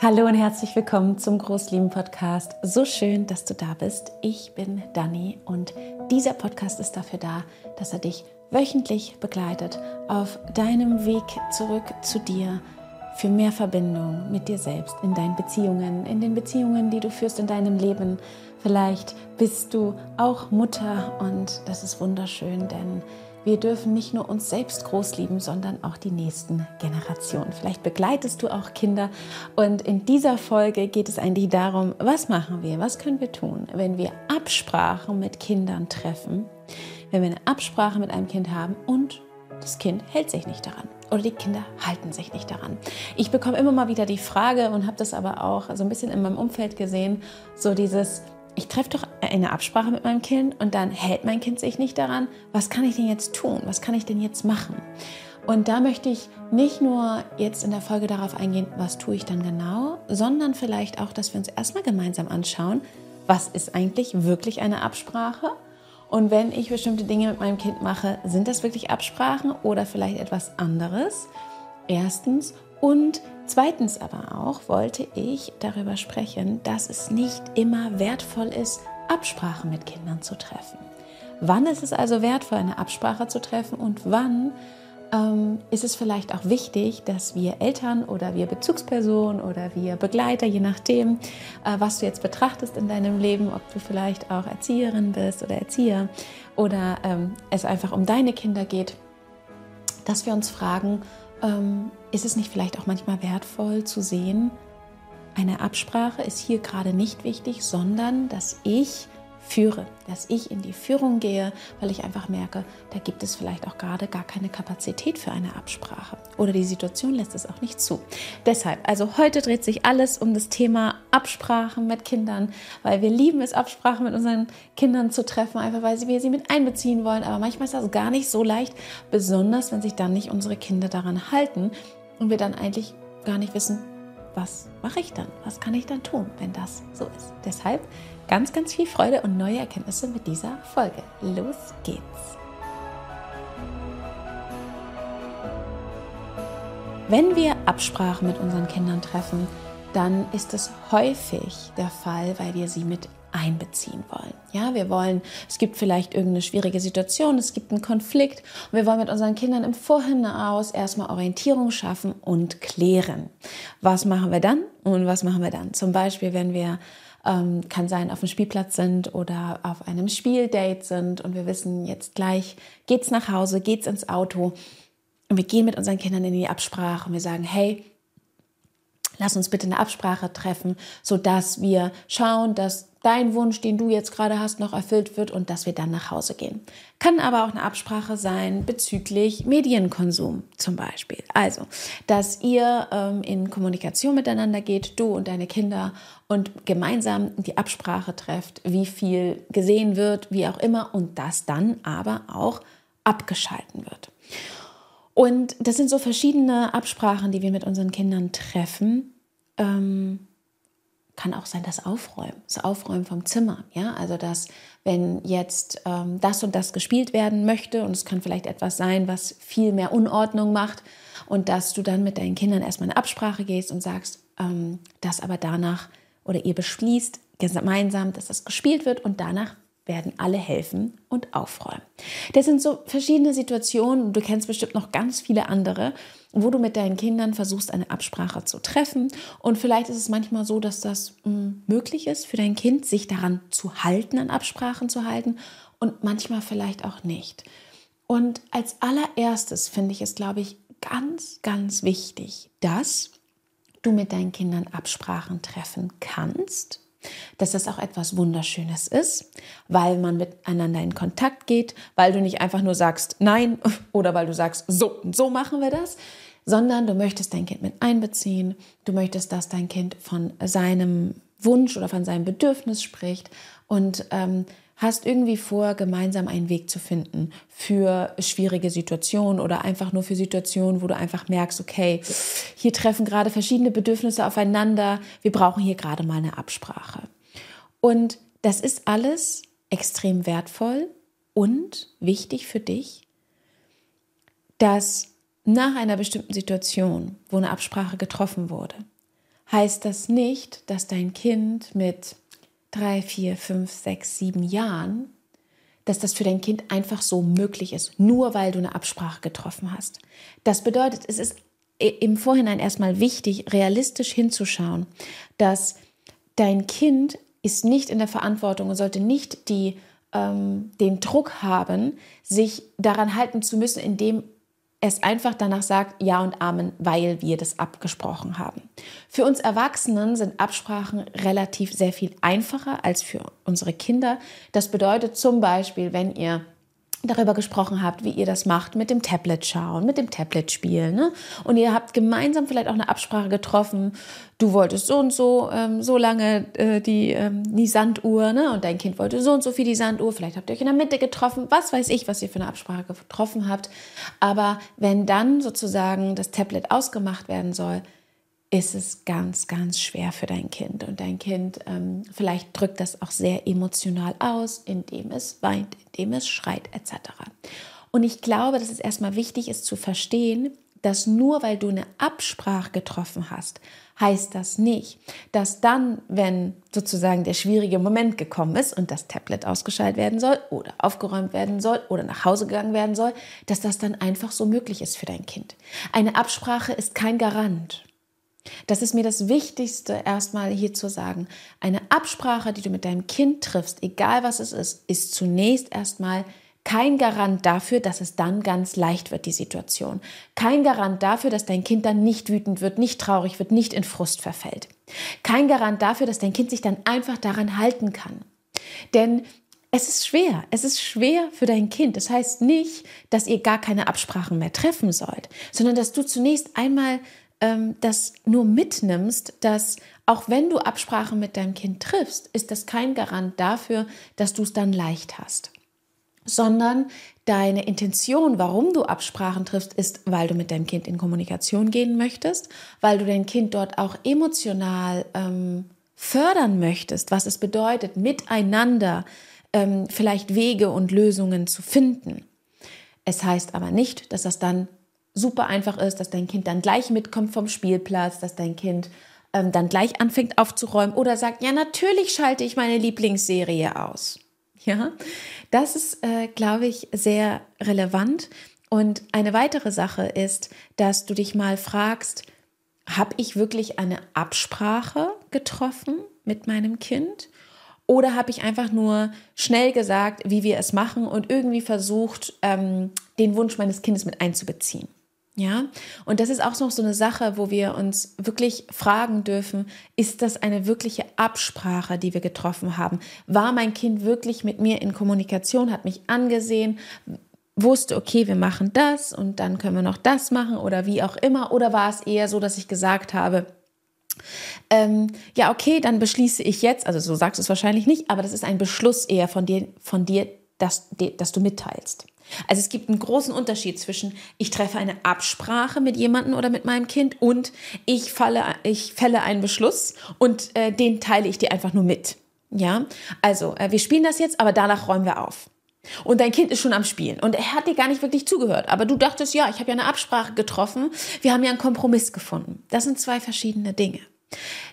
Hallo und herzlich willkommen zum Großlieben Podcast. So schön, dass du da bist. Ich bin Dani und dieser Podcast ist dafür da, dass er dich wöchentlich begleitet auf deinem Weg zurück zu dir für mehr Verbindung mit dir selbst, in deinen Beziehungen, in den Beziehungen, die du führst in deinem Leben. Vielleicht bist du auch Mutter und das ist wunderschön, denn wir dürfen nicht nur uns selbst groß lieben, sondern auch die nächsten Generationen. Vielleicht begleitest du auch Kinder. Und in dieser Folge geht es eigentlich darum, was machen wir, was können wir tun, wenn wir Absprachen mit Kindern treffen, wenn wir eine Absprache mit einem Kind haben und das Kind hält sich nicht daran oder die Kinder halten sich nicht daran. Ich bekomme immer mal wieder die Frage und habe das aber auch so ein bisschen in meinem Umfeld gesehen, so dieses, ich treffe doch eine Absprache mit meinem Kind und dann hält mein Kind sich nicht daran. Was kann ich denn jetzt tun? Was kann ich denn jetzt machen? Und da möchte ich nicht nur jetzt in der Folge darauf eingehen, was tue ich dann genau, sondern vielleicht auch, dass wir uns erstmal gemeinsam anschauen, was ist eigentlich wirklich eine Absprache? Und wenn ich bestimmte Dinge mit meinem Kind mache, sind das wirklich Absprachen oder vielleicht etwas anderes? Erstens. Und Zweitens aber auch wollte ich darüber sprechen, dass es nicht immer wertvoll ist, Absprachen mit Kindern zu treffen. Wann ist es also wertvoll, eine Absprache zu treffen und wann ähm, ist es vielleicht auch wichtig, dass wir Eltern oder wir Bezugspersonen oder wir Begleiter, je nachdem, äh, was du jetzt betrachtest in deinem Leben, ob du vielleicht auch Erzieherin bist oder Erzieher oder ähm, es einfach um deine Kinder geht, dass wir uns fragen, ähm, ist es nicht vielleicht auch manchmal wertvoll zu sehen, eine Absprache ist hier gerade nicht wichtig, sondern dass ich führe, dass ich in die Führung gehe, weil ich einfach merke, da gibt es vielleicht auch gerade gar keine Kapazität für eine Absprache oder die Situation lässt es auch nicht zu. Deshalb, also heute dreht sich alles um das Thema Absprachen mit Kindern, weil wir lieben es, Absprachen mit unseren Kindern zu treffen, einfach weil wir sie mit einbeziehen wollen. Aber manchmal ist das gar nicht so leicht, besonders wenn sich dann nicht unsere Kinder daran halten und wir dann eigentlich gar nicht wissen, was mache ich dann? Was kann ich dann tun, wenn das so ist? Deshalb ganz, ganz viel Freude und neue Erkenntnisse mit dieser Folge. Los geht's! Wenn wir Absprachen mit unseren Kindern treffen, dann ist es häufig der Fall, weil wir sie mit einbeziehen wollen. Ja, wir wollen, es gibt vielleicht irgendeine schwierige Situation, es gibt einen Konflikt und wir wollen mit unseren Kindern im Vorhinaus erstmal Orientierung schaffen und klären. Was machen wir dann und was machen wir dann? Zum Beispiel, wenn wir ähm, kann sein, auf dem Spielplatz sind oder auf einem Spieldate sind. Und wir wissen jetzt gleich, geht's nach Hause, geht's ins Auto. Und wir gehen mit unseren Kindern in die Absprache und wir sagen, hey, lass uns bitte eine Absprache treffen, sodass wir schauen, dass dein Wunsch, den du jetzt gerade hast, noch erfüllt wird und dass wir dann nach Hause gehen. Kann aber auch eine Absprache sein bezüglich Medienkonsum zum Beispiel. Also, dass ihr ähm, in Kommunikation miteinander geht, du und deine Kinder und gemeinsam die Absprache trefft, wie viel gesehen wird, wie auch immer und das dann aber auch abgeschalten wird. Und das sind so verschiedene Absprachen, die wir mit unseren Kindern treffen. Ähm, kann auch sein, das Aufräumen, das Aufräumen vom Zimmer. Ja, also dass, wenn jetzt ähm, das und das gespielt werden möchte und es kann vielleicht etwas sein, was viel mehr Unordnung macht und dass du dann mit deinen Kindern erstmal eine Absprache gehst und sagst, ähm, dass aber danach oder ihr beschließt gemeinsam, dass das gespielt wird und danach werden alle helfen und aufräumen. Das sind so verschiedene Situationen, du kennst bestimmt noch ganz viele andere, wo du mit deinen Kindern versuchst, eine Absprache zu treffen. Und vielleicht ist es manchmal so, dass das hm, möglich ist für dein Kind, sich daran zu halten, an Absprachen zu halten und manchmal vielleicht auch nicht. Und als allererstes finde ich es, glaube ich, ganz, ganz wichtig, dass du mit deinen Kindern Absprachen treffen kannst dass das auch etwas Wunderschönes ist, weil man miteinander in Kontakt geht, weil du nicht einfach nur sagst Nein oder weil du sagst so und so machen wir das, sondern du möchtest dein Kind mit einbeziehen, du möchtest, dass dein Kind von seinem Wunsch oder von seinem Bedürfnis spricht und ähm, hast irgendwie vor, gemeinsam einen Weg zu finden für schwierige Situationen oder einfach nur für Situationen, wo du einfach merkst, okay, hier treffen gerade verschiedene Bedürfnisse aufeinander, wir brauchen hier gerade mal eine Absprache. Und das ist alles extrem wertvoll und wichtig für dich, dass nach einer bestimmten Situation, wo eine Absprache getroffen wurde, heißt das nicht, dass dein Kind mit drei, vier, fünf, sechs, sieben Jahren, dass das für dein Kind einfach so möglich ist, nur weil du eine Absprache getroffen hast. Das bedeutet, es ist im Vorhinein erstmal wichtig, realistisch hinzuschauen, dass dein Kind ist nicht in der Verantwortung und sollte nicht die, ähm, den Druck haben, sich daran halten zu müssen, indem es einfach danach sagt Ja und Amen, weil wir das abgesprochen haben. Für uns Erwachsenen sind Absprachen relativ sehr viel einfacher als für unsere Kinder. Das bedeutet zum Beispiel, wenn ihr darüber gesprochen habt, wie ihr das macht mit dem Tablet schauen, mit dem Tablet spielen. Ne? Und ihr habt gemeinsam vielleicht auch eine Absprache getroffen. Du wolltest so und so ähm, so lange äh, die, ähm, die Sanduhr ne? und dein Kind wollte so und so viel die Sanduhr. Vielleicht habt ihr euch in der Mitte getroffen. Was weiß ich, was ihr für eine Absprache getroffen habt. Aber wenn dann sozusagen das Tablet ausgemacht werden soll, ist es ganz, ganz schwer für dein Kind. Und dein Kind ähm, vielleicht drückt das auch sehr emotional aus, indem es weint, indem es schreit etc. Und ich glaube, dass es erstmal wichtig ist zu verstehen, dass nur weil du eine Absprache getroffen hast, heißt das nicht, dass dann, wenn sozusagen der schwierige Moment gekommen ist und das Tablet ausgeschaltet werden soll oder aufgeräumt werden soll oder nach Hause gegangen werden soll, dass das dann einfach so möglich ist für dein Kind. Eine Absprache ist kein Garant. Das ist mir das Wichtigste erstmal hier zu sagen. Eine Absprache, die du mit deinem Kind triffst, egal was es ist, ist zunächst erstmal kein Garant dafür, dass es dann ganz leicht wird, die Situation. Kein Garant dafür, dass dein Kind dann nicht wütend wird, nicht traurig wird, nicht in Frust verfällt. Kein Garant dafür, dass dein Kind sich dann einfach daran halten kann. Denn es ist schwer. Es ist schwer für dein Kind. Das heißt nicht, dass ihr gar keine Absprachen mehr treffen sollt, sondern dass du zunächst einmal ähm, das nur mitnimmst, dass auch wenn du Absprachen mit deinem Kind triffst, ist das kein Garant dafür, dass du es dann leicht hast sondern deine Intention, warum du Absprachen triffst, ist, weil du mit deinem Kind in Kommunikation gehen möchtest, weil du dein Kind dort auch emotional ähm, fördern möchtest, was es bedeutet, miteinander ähm, vielleicht Wege und Lösungen zu finden. Es heißt aber nicht, dass das dann super einfach ist, dass dein Kind dann gleich mitkommt vom Spielplatz, dass dein Kind ähm, dann gleich anfängt aufzuräumen oder sagt, ja, natürlich schalte ich meine Lieblingsserie aus. Ja, das ist, äh, glaube ich, sehr relevant. Und eine weitere Sache ist, dass du dich mal fragst, habe ich wirklich eine Absprache getroffen mit meinem Kind? Oder habe ich einfach nur schnell gesagt, wie wir es machen und irgendwie versucht, ähm, den Wunsch meines Kindes mit einzubeziehen? Ja, und das ist auch noch so eine Sache, wo wir uns wirklich fragen dürfen, ist das eine wirkliche Absprache, die wir getroffen haben? War mein Kind wirklich mit mir in Kommunikation, hat mich angesehen, wusste, okay, wir machen das und dann können wir noch das machen oder wie auch immer? Oder war es eher so, dass ich gesagt habe, ähm, ja, okay, dann beschließe ich jetzt, also so sagst du es wahrscheinlich nicht, aber das ist ein Beschluss eher von dir, von dir, dass, dass du mitteilst. Also es gibt einen großen Unterschied zwischen ich treffe eine Absprache mit jemandem oder mit meinem Kind und ich falle, ich fälle einen Beschluss und äh, den teile ich dir einfach nur mit. Ja, also äh, wir spielen das jetzt, aber danach räumen wir auf. Und dein Kind ist schon am Spielen und er hat dir gar nicht wirklich zugehört. Aber du dachtest, ja, ich habe ja eine Absprache getroffen, wir haben ja einen Kompromiss gefunden. Das sind zwei verschiedene Dinge.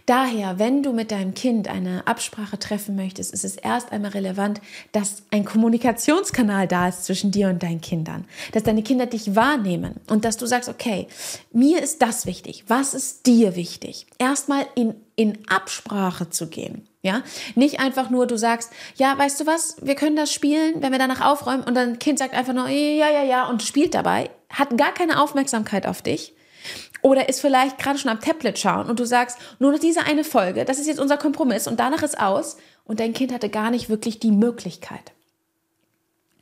Daher, wenn du mit deinem Kind eine Absprache treffen möchtest, ist es erst einmal relevant, dass ein Kommunikationskanal da ist zwischen dir und deinen Kindern, dass deine Kinder dich wahrnehmen und dass du sagst, okay, mir ist das wichtig, was ist dir wichtig? Erstmal in, in Absprache zu gehen. Ja, nicht einfach nur, du sagst, ja, weißt du was, wir können das spielen, wenn wir danach aufräumen und dein Kind sagt einfach nur, ja, ja, ja und spielt dabei, hat gar keine Aufmerksamkeit auf dich oder ist vielleicht gerade schon am Tablet schauen und du sagst, nur noch diese eine Folge, das ist jetzt unser Kompromiss und danach ist aus und dein Kind hatte gar nicht wirklich die Möglichkeit.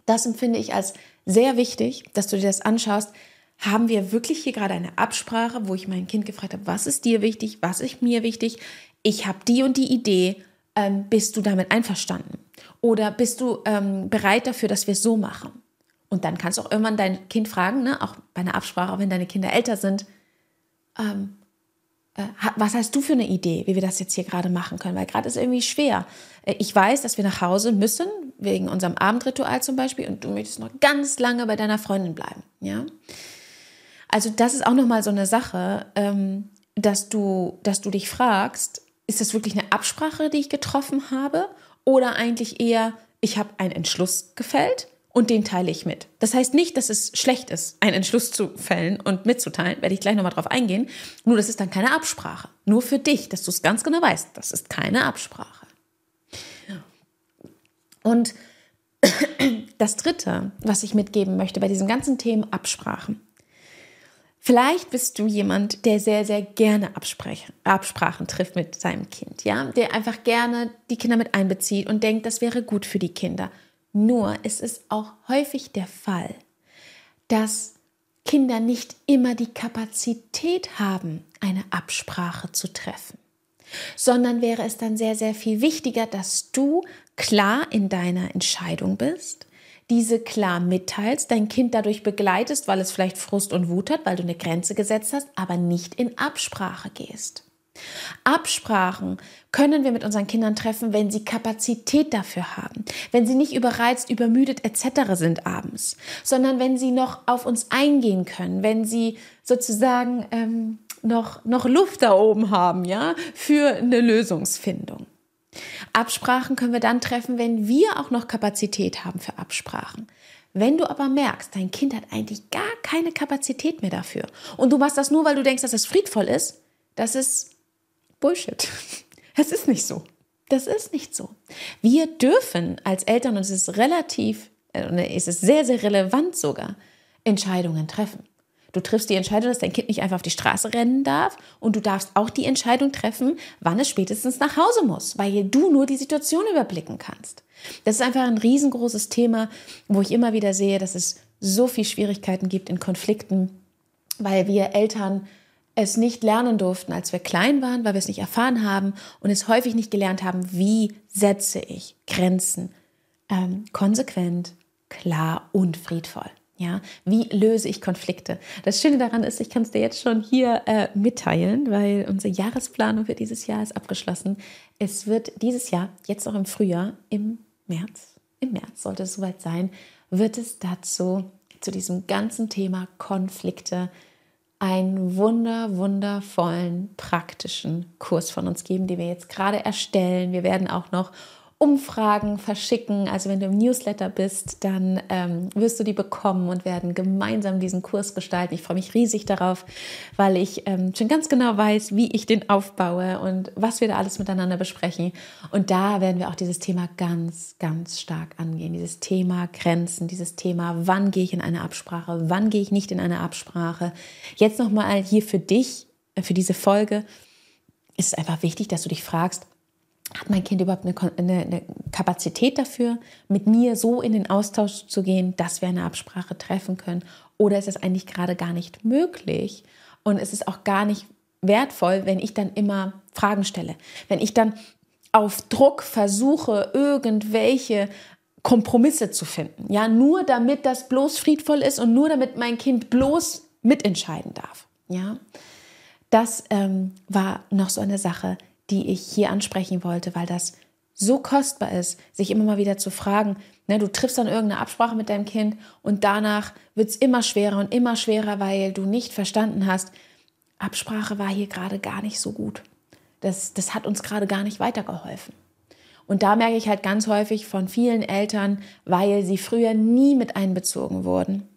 Das empfinde ich als sehr wichtig, dass du dir das anschaust. Haben wir wirklich hier gerade eine Absprache, wo ich mein Kind gefragt habe, was ist dir wichtig, was ist mir wichtig? Ich habe die und die Idee. Ähm, bist du damit einverstanden? Oder bist du ähm, bereit dafür, dass wir es so machen? Und dann kannst du auch irgendwann dein Kind fragen, ne, auch bei einer Absprache, wenn deine Kinder älter sind, ähm, äh, was hast du für eine Idee, wie wir das jetzt hier gerade machen können? Weil gerade ist irgendwie schwer. Äh, ich weiß, dass wir nach Hause müssen, wegen unserem Abendritual zum Beispiel, und du möchtest noch ganz lange bei deiner Freundin bleiben. Ja? Also das ist auch nochmal so eine Sache. Ähm, dass du, dass du dich fragst, ist das wirklich eine Absprache, die ich getroffen habe? Oder eigentlich eher, ich habe einen Entschluss gefällt und den teile ich mit. Das heißt nicht, dass es schlecht ist, einen Entschluss zu fällen und mitzuteilen, werde ich gleich nochmal drauf eingehen. Nur das ist dann keine Absprache. Nur für dich, dass du es ganz genau weißt, das ist keine Absprache. Und das Dritte, was ich mitgeben möchte bei diesem ganzen Thema Absprachen. Vielleicht bist du jemand, der sehr, sehr gerne Absprachen, Absprachen trifft mit seinem Kind, ja, der einfach gerne die Kinder mit einbezieht und denkt, das wäre gut für die Kinder. Nur ist es auch häufig der Fall, dass Kinder nicht immer die Kapazität haben, eine Absprache zu treffen, sondern wäre es dann sehr, sehr viel wichtiger, dass du klar in deiner Entscheidung bist, diese klar mitteilst, dein Kind dadurch begleitest, weil es vielleicht Frust und Wut hat, weil du eine Grenze gesetzt hast, aber nicht in Absprache gehst. Absprachen können wir mit unseren Kindern treffen, wenn sie Kapazität dafür haben, wenn sie nicht überreizt, übermüdet etc. sind abends, sondern wenn sie noch auf uns eingehen können, wenn sie sozusagen ähm, noch, noch Luft da oben haben, ja, für eine Lösungsfindung. Absprachen können wir dann treffen, wenn wir auch noch Kapazität haben für Absprachen. Wenn du aber merkst, dein Kind hat eigentlich gar keine Kapazität mehr dafür und du machst das nur, weil du denkst, dass es friedvoll ist, das ist Bullshit. Es ist nicht so. Das ist nicht so. Wir dürfen als Eltern, und es ist relativ, äh, es ist sehr, sehr relevant sogar, Entscheidungen treffen. Du triffst die Entscheidung, dass dein Kind nicht einfach auf die Straße rennen darf und du darfst auch die Entscheidung treffen, wann es spätestens nach Hause muss, weil du nur die Situation überblicken kannst. Das ist einfach ein riesengroßes Thema, wo ich immer wieder sehe, dass es so viel Schwierigkeiten gibt in Konflikten, weil wir Eltern es nicht lernen durften, als wir klein waren, weil wir es nicht erfahren haben und es häufig nicht gelernt haben, wie setze ich Grenzen ähm, konsequent, klar und friedvoll. Ja, wie löse ich Konflikte? Das Schöne daran ist, ich kann es dir jetzt schon hier äh, mitteilen, weil unsere Jahresplanung für dieses Jahr ist abgeschlossen. Es wird dieses Jahr, jetzt auch im Frühjahr, im März, im März sollte es soweit sein, wird es dazu, zu diesem ganzen Thema Konflikte, einen wunder, wundervollen, praktischen Kurs von uns geben, den wir jetzt gerade erstellen. Wir werden auch noch Umfragen verschicken. Also wenn du im Newsletter bist, dann ähm, wirst du die bekommen und werden gemeinsam diesen Kurs gestalten. Ich freue mich riesig darauf, weil ich ähm, schon ganz genau weiß, wie ich den aufbaue und was wir da alles miteinander besprechen. Und da werden wir auch dieses Thema ganz, ganz stark angehen. Dieses Thema Grenzen, dieses Thema, wann gehe ich in eine Absprache, wann gehe ich nicht in eine Absprache. Jetzt nochmal hier für dich, äh, für diese Folge, ist es einfach wichtig, dass du dich fragst, hat mein Kind überhaupt eine, eine, eine, Kapazität dafür, mit mir so in den Austausch zu gehen, dass wir eine Absprache treffen können? Oder ist es eigentlich gerade gar nicht möglich? Und es ist auch gar nicht wertvoll, wenn ich dann immer Fragen stelle. Wenn ich dann auf Druck versuche, irgendwelche Kompromisse zu finden. Ja, nur damit das bloß friedvoll ist und nur damit mein Kind bloß mitentscheiden darf. Ja, das ähm, war noch so eine Sache, die ich hier ansprechen wollte, weil das so kostbar ist, sich immer mal wieder zu fragen, ne, du triffst dann irgendeine Absprache mit deinem Kind und danach wird es immer schwerer und immer schwerer, weil du nicht verstanden hast, Absprache war hier gerade gar nicht so gut. Das, das hat uns gerade gar nicht weitergeholfen. Und da merke ich halt ganz häufig von vielen Eltern, weil sie früher nie mit einbezogen wurden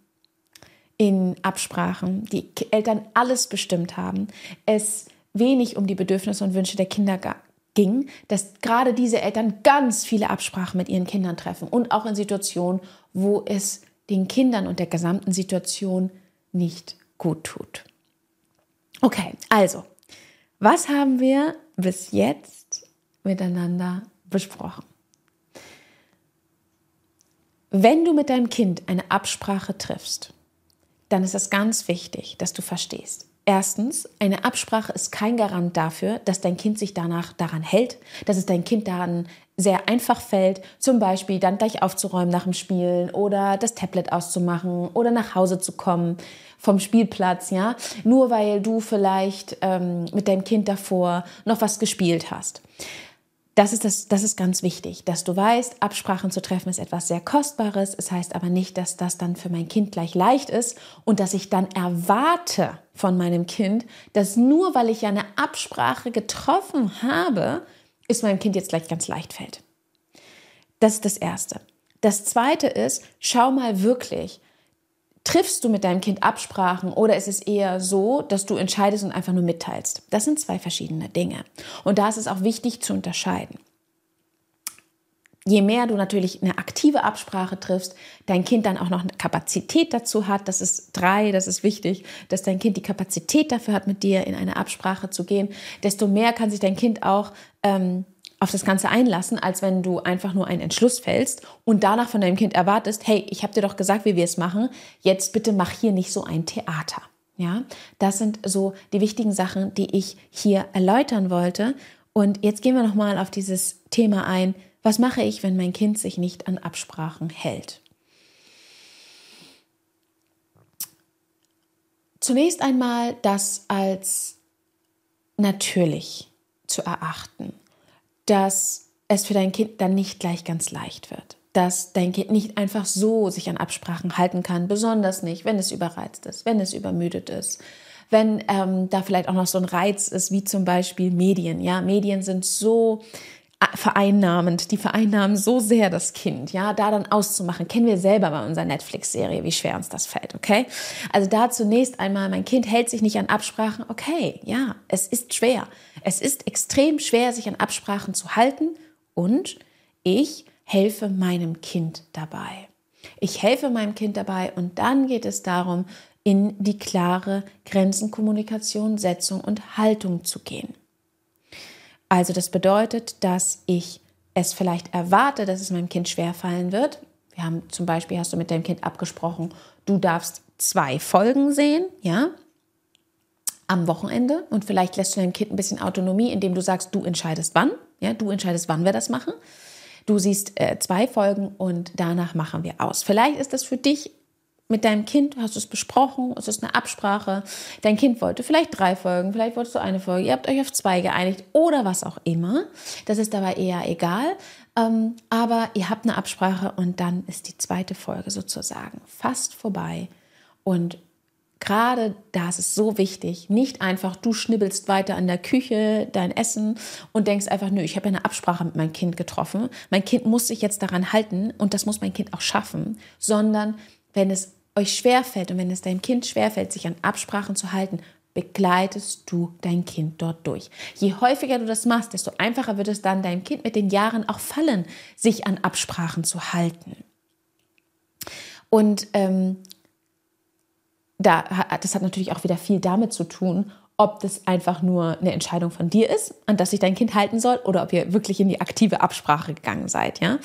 in Absprachen, die Eltern alles bestimmt haben, es wenig um die Bedürfnisse und Wünsche der Kinder ging, dass gerade diese Eltern ganz viele Absprachen mit ihren Kindern treffen und auch in Situationen, wo es den Kindern und der gesamten Situation nicht gut tut. Okay, also, was haben wir bis jetzt miteinander besprochen? Wenn du mit deinem Kind eine Absprache triffst, dann ist es ganz wichtig, dass du verstehst, Erstens, eine Absprache ist kein Garant dafür, dass dein Kind sich danach daran hält, dass es dein Kind daran sehr einfach fällt, zum Beispiel dann gleich aufzuräumen nach dem Spielen oder das Tablet auszumachen oder nach Hause zu kommen vom Spielplatz, ja, nur weil du vielleicht ähm, mit deinem Kind davor noch was gespielt hast. Das ist, das, das ist ganz wichtig, dass du weißt, Absprachen zu treffen ist etwas sehr Kostbares. Es heißt aber nicht, dass das dann für mein Kind gleich leicht ist und dass ich dann erwarte von meinem Kind, dass nur weil ich ja eine Absprache getroffen habe, es meinem Kind jetzt gleich ganz leicht fällt. Das ist das Erste. Das Zweite ist, schau mal wirklich, triffst du mit deinem Kind Absprachen oder ist es eher so, dass du entscheidest und einfach nur mitteilst? Das sind zwei verschiedene Dinge. Und da ist es auch wichtig zu unterscheiden je mehr du natürlich eine aktive Absprache triffst, dein Kind dann auch noch eine Kapazität dazu hat, das ist drei, das ist wichtig, dass dein Kind die Kapazität dafür hat, mit dir in eine Absprache zu gehen, desto mehr kann sich dein Kind auch ähm, auf das Ganze einlassen, als wenn du einfach nur einen Entschluss fällst und danach von deinem Kind erwartest, hey, ich habe dir doch gesagt, wie wir es machen, jetzt bitte mach hier nicht so ein Theater. Ja, das sind so die wichtigen Sachen, die ich hier erläutern wollte. Und jetzt gehen wir noch mal auf dieses Thema ein, was mache ich, wenn mein Kind sich nicht an Absprachen hält? Zunächst einmal das als natürlich zu erachten, dass es für dein Kind dann nicht gleich ganz leicht wird, dass dein Kind nicht einfach so sich an Absprachen halten kann, besonders nicht, wenn es überreizt ist, wenn es übermüdet ist, wenn ähm, da vielleicht auch noch so ein Reiz ist, wie zum Beispiel Medien. Ja, Medien sind so vereinnahmend, die vereinnahmen so sehr das Kind, ja, da dann auszumachen, kennen wir selber bei unserer Netflix-Serie, wie schwer uns das fällt, okay? Also da zunächst einmal, mein Kind hält sich nicht an Absprachen, okay, ja, es ist schwer. Es ist extrem schwer, sich an Absprachen zu halten und ich helfe meinem Kind dabei. Ich helfe meinem Kind dabei und dann geht es darum, in die klare Grenzenkommunikation, Setzung und Haltung zu gehen. Also das bedeutet, dass ich es vielleicht erwarte, dass es meinem Kind schwerfallen wird. Wir haben zum Beispiel, hast du mit deinem Kind abgesprochen, du darfst zwei Folgen sehen, ja, am Wochenende und vielleicht lässt du deinem Kind ein bisschen Autonomie, indem du sagst, du entscheidest wann, ja, du entscheidest, wann wir das machen. Du siehst äh, zwei Folgen und danach machen wir aus. Vielleicht ist das für dich mit deinem Kind hast du es besprochen, es ist eine Absprache. Dein Kind wollte vielleicht drei Folgen, vielleicht wolltest du eine Folge, ihr habt euch auf zwei geeinigt oder was auch immer. Das ist dabei eher egal. Ähm, aber ihr habt eine Absprache und dann ist die zweite Folge sozusagen fast vorbei. Und gerade da ist es so wichtig, nicht einfach du schnibbelst weiter an der Küche dein Essen und denkst einfach, nö, ich habe ja eine Absprache mit meinem Kind getroffen. Mein Kind muss sich jetzt daran halten und das muss mein Kind auch schaffen, sondern wenn es euch schwerfällt und wenn es deinem Kind schwerfällt, sich an Absprachen zu halten, begleitest du dein Kind dort durch. Je häufiger du das machst, desto einfacher wird es dann deinem Kind mit den Jahren auch fallen, sich an Absprachen zu halten. Und ähm, da, das hat natürlich auch wieder viel damit zu tun, ob das einfach nur eine Entscheidung von dir ist, an das sich dein Kind halten soll, oder ob ihr wirklich in die aktive Absprache gegangen seid. Ja?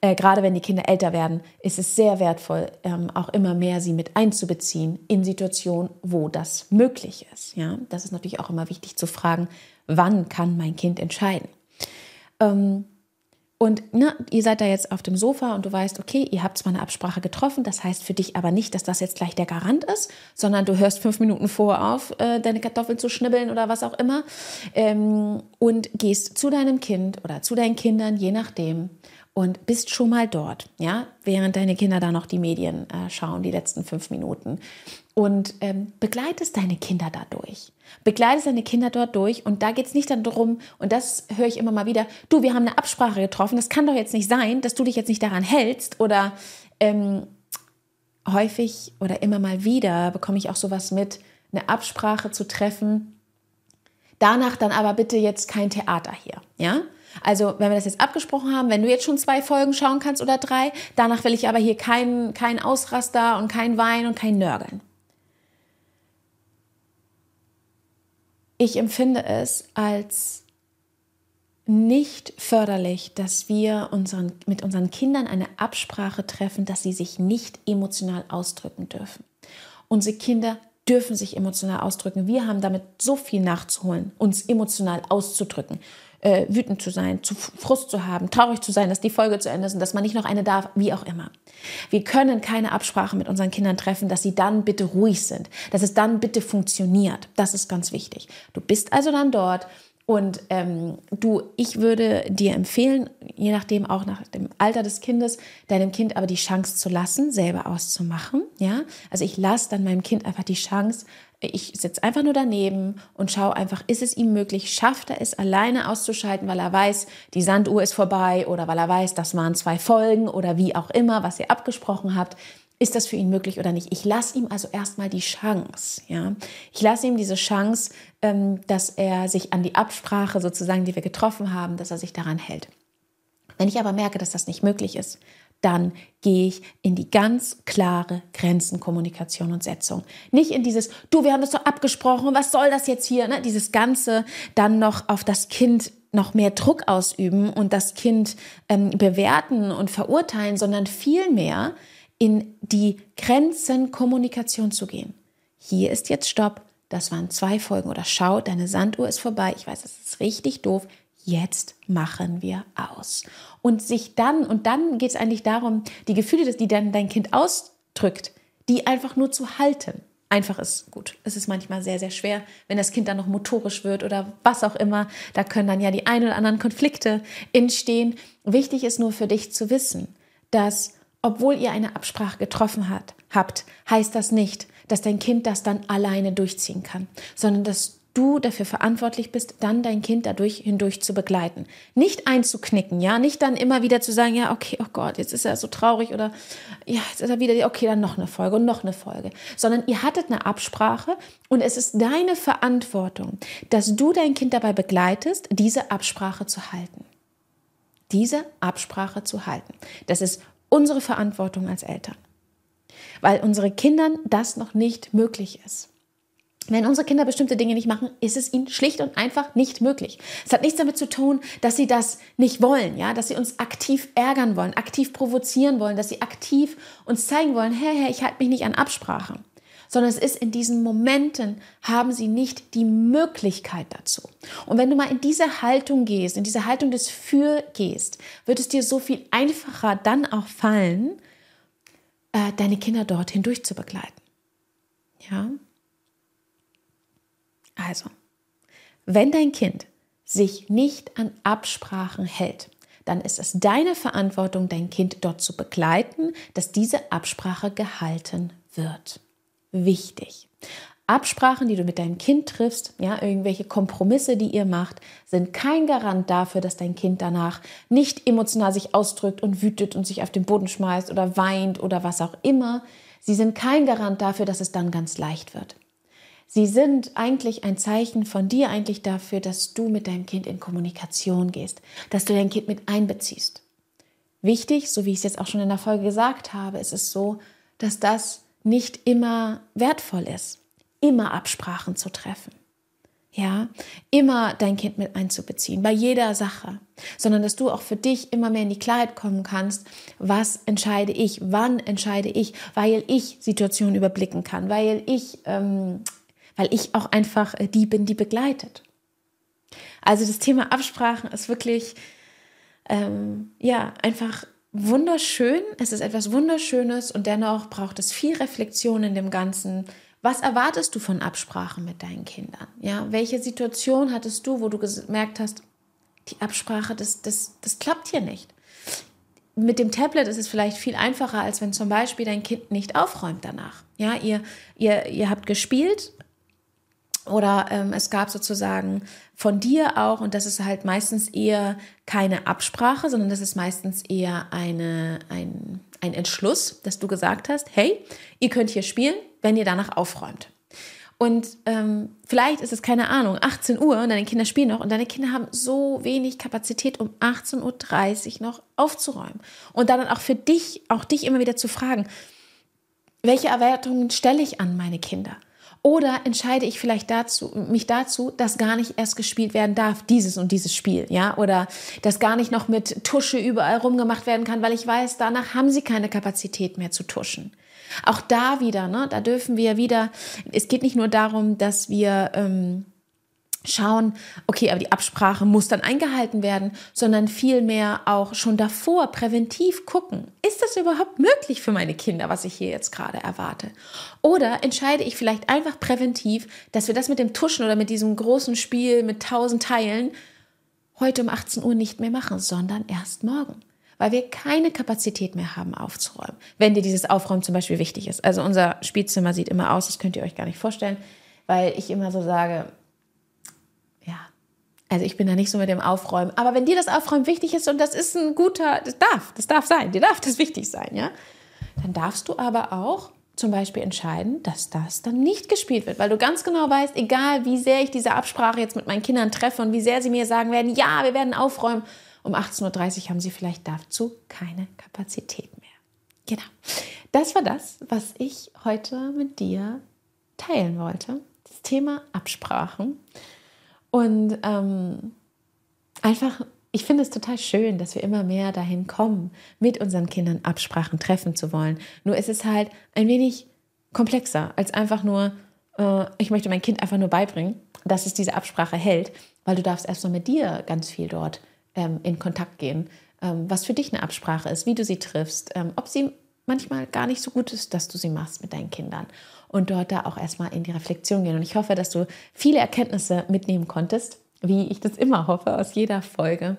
Äh, gerade wenn die Kinder älter werden, ist es sehr wertvoll, ähm, auch immer mehr sie mit einzubeziehen in Situationen, wo das möglich ist. Ja? Das ist natürlich auch immer wichtig zu fragen, wann kann mein Kind entscheiden. Ähm, und ne, ihr seid da jetzt auf dem Sofa und du weißt, okay, ihr habt zwar eine Absprache getroffen, das heißt für dich aber nicht, dass das jetzt gleich der Garant ist, sondern du hörst fünf Minuten vor auf, äh, deine Kartoffeln zu schnibbeln oder was auch immer ähm, und gehst zu deinem Kind oder zu deinen Kindern, je nachdem, und bist schon mal dort, ja, während deine Kinder da noch die Medien äh, schauen, die letzten fünf Minuten. Und ähm, begleitest deine Kinder dadurch. Begleitest deine Kinder dort durch. Und da geht es nicht dann darum, und das höre ich immer mal wieder, du, wir haben eine Absprache getroffen, das kann doch jetzt nicht sein, dass du dich jetzt nicht daran hältst. Oder ähm, häufig oder immer mal wieder bekomme ich auch sowas mit, eine Absprache zu treffen. Danach dann aber bitte jetzt kein Theater hier, ja? Also, wenn wir das jetzt abgesprochen haben, wenn du jetzt schon zwei Folgen schauen kannst oder drei, danach will ich aber hier keinen kein Ausraster und kein Wein und kein Nörgeln. Ich empfinde es als nicht förderlich, dass wir unseren, mit unseren Kindern eine Absprache treffen, dass sie sich nicht emotional ausdrücken dürfen. Unsere Kinder dürfen sich emotional ausdrücken. Wir haben damit so viel nachzuholen, uns emotional auszudrücken äh, wütend zu sein, zu Frust zu haben, traurig zu sein, dass die Folge zu Ende ist und dass man nicht noch eine darf, wie auch immer. Wir können keine Absprache mit unseren Kindern treffen, dass sie dann bitte ruhig sind, dass es dann bitte funktioniert. Das ist ganz wichtig. Du bist also dann dort und ähm, du, ich würde dir empfehlen, je nachdem auch nach dem Alter des Kindes, deinem Kind aber die Chance zu lassen, selber auszumachen. Ja, also ich lasse dann meinem Kind einfach die Chance, ich sitze einfach nur daneben und schaue einfach, ist es ihm möglich, schafft er es alleine auszuschalten, weil er weiß, die Sanduhr ist vorbei oder weil er weiß, das waren zwei Folgen oder wie auch immer, was ihr abgesprochen habt. Ist das für ihn möglich oder nicht? Ich lasse ihm also erstmal die Chance. Ja? Ich lasse ihm diese Chance, ähm, dass er sich an die Absprache sozusagen, die wir getroffen haben, dass er sich daran hält. Wenn ich aber merke, dass das nicht möglich ist, dann gehe ich in die ganz klare Grenzenkommunikation und Setzung. Nicht in dieses, du, wir haben das doch abgesprochen, was soll das jetzt hier? Ne? Dieses Ganze dann noch auf das Kind noch mehr Druck ausüben und das Kind ähm, bewerten und verurteilen, sondern vielmehr in die Grenzenkommunikation zu gehen. Hier ist jetzt Stopp, das waren zwei Folgen oder schau, deine Sanduhr ist vorbei, ich weiß, das ist richtig doof, jetzt machen wir aus. Und sich dann, und dann geht es eigentlich darum, die Gefühle, die dann dein Kind ausdrückt, die einfach nur zu halten. Einfach ist gut. Es ist manchmal sehr, sehr schwer, wenn das Kind dann noch motorisch wird oder was auch immer. Da können dann ja die ein oder anderen Konflikte entstehen. Wichtig ist nur für dich zu wissen, dass obwohl ihr eine Absprache getroffen hat, habt, heißt das nicht, dass dein Kind das dann alleine durchziehen kann, sondern dass du dafür verantwortlich bist, dann dein Kind dadurch hindurch zu begleiten. Nicht einzuknicken, ja, nicht dann immer wieder zu sagen, ja, okay, oh Gott, jetzt ist er so traurig oder ja, jetzt ist er wieder, okay, dann noch eine Folge und noch eine Folge, sondern ihr hattet eine Absprache und es ist deine Verantwortung, dass du dein Kind dabei begleitest, diese Absprache zu halten. Diese Absprache zu halten. Das ist unsere Verantwortung als Eltern. Weil unsere Kindern das noch nicht möglich ist. Wenn unsere Kinder bestimmte Dinge nicht machen, ist es ihnen schlicht und einfach nicht möglich. Es hat nichts damit zu tun, dass sie das nicht wollen, ja, dass sie uns aktiv ärgern wollen, aktiv provozieren wollen, dass sie aktiv uns zeigen wollen, hey, hey, ich halte mich nicht an Absprache. Sondern es ist in diesen Momenten haben sie nicht die Möglichkeit dazu. Und wenn du mal in diese Haltung gehst, in diese Haltung des Für gehst, wird es dir so viel einfacher dann auch fallen, äh, deine Kinder dorthin durchzubegleiten. Ja, also, wenn dein Kind sich nicht an Absprachen hält, dann ist es deine Verantwortung, dein Kind dort zu begleiten, dass diese Absprache gehalten wird. Wichtig. Absprachen, die du mit deinem Kind triffst, ja, irgendwelche Kompromisse, die ihr macht, sind kein Garant dafür, dass dein Kind danach nicht emotional sich ausdrückt und wütet und sich auf den Boden schmeißt oder weint oder was auch immer. Sie sind kein Garant dafür, dass es dann ganz leicht wird. Sie sind eigentlich ein Zeichen von dir eigentlich dafür, dass du mit deinem Kind in Kommunikation gehst, dass du dein Kind mit einbeziehst. Wichtig, so wie ich es jetzt auch schon in der Folge gesagt habe, ist es so, dass das nicht immer wertvoll ist, immer Absprachen zu treffen. Ja, immer dein Kind mit einzubeziehen, bei jeder Sache, sondern dass du auch für dich immer mehr in die Klarheit kommen kannst, was entscheide ich, wann entscheide ich, weil ich Situationen überblicken kann, weil ich ähm, weil ich auch einfach äh, die bin, die begleitet. Also das Thema Absprachen ist wirklich, ähm, ja, einfach wunderschön. Es ist etwas Wunderschönes und dennoch braucht es viel Reflexion in dem Ganzen. Was erwartest du von Absprachen mit deinen Kindern? Ja, welche Situation hattest du, wo du gemerkt hast, die Absprache, das, das, das klappt hier nicht? Mit dem Tablet ist es vielleicht viel einfacher, als wenn zum Beispiel dein Kind nicht aufräumt danach. Ja, ihr, ihr, ihr habt gespielt oder ähm, es gab sozusagen von dir auch, und das ist halt meistens eher keine Absprache, sondern das ist meistens eher eine, ein, ein Entschluss, dass du gesagt hast, hey, ihr könnt hier spielen, wenn ihr danach aufräumt. Und ähm, vielleicht ist es keine Ahnung, 18 Uhr und deine Kinder spielen noch und deine Kinder haben so wenig Kapazität, um 18.30 Uhr noch aufzuräumen. Und dann auch für dich, auch dich immer wieder zu fragen, welche Erwartungen stelle ich an meine Kinder? Oder entscheide ich vielleicht dazu, mich dazu, dass gar nicht erst gespielt werden darf, dieses und dieses Spiel, ja? Oder dass gar nicht noch mit Tusche überall rumgemacht werden kann, weil ich weiß, danach haben sie keine Kapazität mehr zu tuschen. Auch da wieder, ne? Da dürfen wir wieder, es geht nicht nur darum, dass wir, ähm, schauen, okay, aber die Absprache muss dann eingehalten werden, sondern vielmehr auch schon davor präventiv gucken, ist das überhaupt möglich für meine Kinder, was ich hier jetzt gerade erwarte? Oder entscheide ich vielleicht einfach präventiv, dass wir das mit dem Tuschen oder mit diesem großen Spiel mit tausend Teilen heute um 18 Uhr nicht mehr machen, sondern erst morgen weil wir keine Kapazität mehr haben aufzuräumen. Wenn dir dieses Aufräumen zum Beispiel wichtig ist. Also unser Spielzimmer sieht immer aus, das könnt ihr euch gar nicht vorstellen, weil ich immer so sage, also ich bin da nicht so mit dem Aufräumen. Aber wenn dir das Aufräumen wichtig ist und das ist ein guter, das darf, das darf sein, dir darf das wichtig sein, ja, dann darfst du aber auch zum Beispiel entscheiden, dass das dann nicht gespielt wird, weil du ganz genau weißt, egal wie sehr ich diese Absprache jetzt mit meinen Kindern treffe und wie sehr sie mir sagen werden, ja, wir werden aufräumen, um 18.30 Uhr haben sie vielleicht dazu keine Kapazität mehr. Genau. Das war das, was ich heute mit dir teilen wollte. Das Thema Absprachen. Und ähm, einfach, ich finde es total schön, dass wir immer mehr dahin kommen, mit unseren Kindern Absprachen treffen zu wollen. Nur ist es halt ein wenig komplexer als einfach nur, äh, ich möchte mein Kind einfach nur beibringen, dass es diese Absprache hält, weil du darfst erst mal mit dir ganz viel dort ähm, in Kontakt gehen, ähm, was für dich eine Absprache ist, wie du sie triffst, ähm, ob sie manchmal gar nicht so gut ist, dass du sie machst mit deinen Kindern und dort da auch erstmal in die Reflexion gehen. Und ich hoffe, dass du viele Erkenntnisse mitnehmen konntest, wie ich das immer hoffe aus jeder Folge.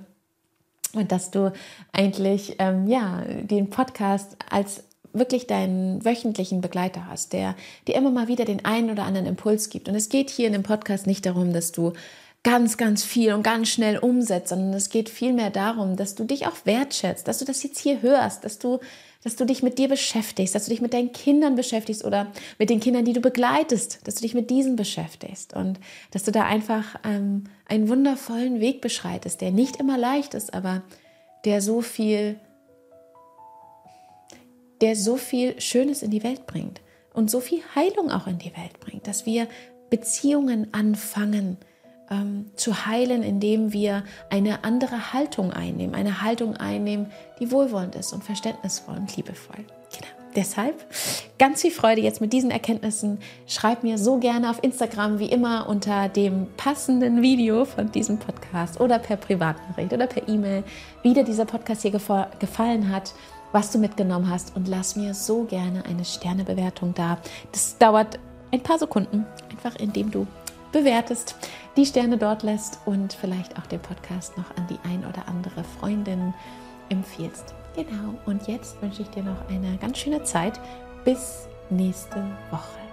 Und dass du eigentlich ähm, ja, den Podcast als wirklich deinen wöchentlichen Begleiter hast, der dir immer mal wieder den einen oder anderen Impuls gibt. Und es geht hier in dem Podcast nicht darum, dass du ganz, ganz viel und ganz schnell umsetzt, sondern es geht vielmehr darum, dass du dich auch wertschätzt, dass du das jetzt hier hörst, dass du, dass du dich mit dir beschäftigst, dass du dich mit deinen Kindern beschäftigst oder mit den Kindern, die du begleitest, dass du dich mit diesen beschäftigst und dass du da einfach ähm, einen wundervollen Weg beschreitest, der nicht immer leicht ist, aber der so viel, der so viel Schönes in die Welt bringt und so viel Heilung auch in die Welt bringt, dass wir Beziehungen anfangen, ähm, zu heilen, indem wir eine andere Haltung einnehmen. Eine Haltung einnehmen, die wohlwollend ist und verständnisvoll und liebevoll. Genau. Deshalb ganz viel Freude jetzt mit diesen Erkenntnissen. Schreib mir so gerne auf Instagram wie immer unter dem passenden Video von diesem Podcast oder per Privatnachricht oder per E-Mail, wie dir dieser Podcast hier gefallen hat, was du mitgenommen hast und lass mir so gerne eine Sternebewertung da. Das dauert ein paar Sekunden, einfach indem du bewertest, die Sterne dort lässt und vielleicht auch den Podcast noch an die ein oder andere Freundin empfiehlst. Genau, und jetzt wünsche ich dir noch eine ganz schöne Zeit. Bis nächste Woche.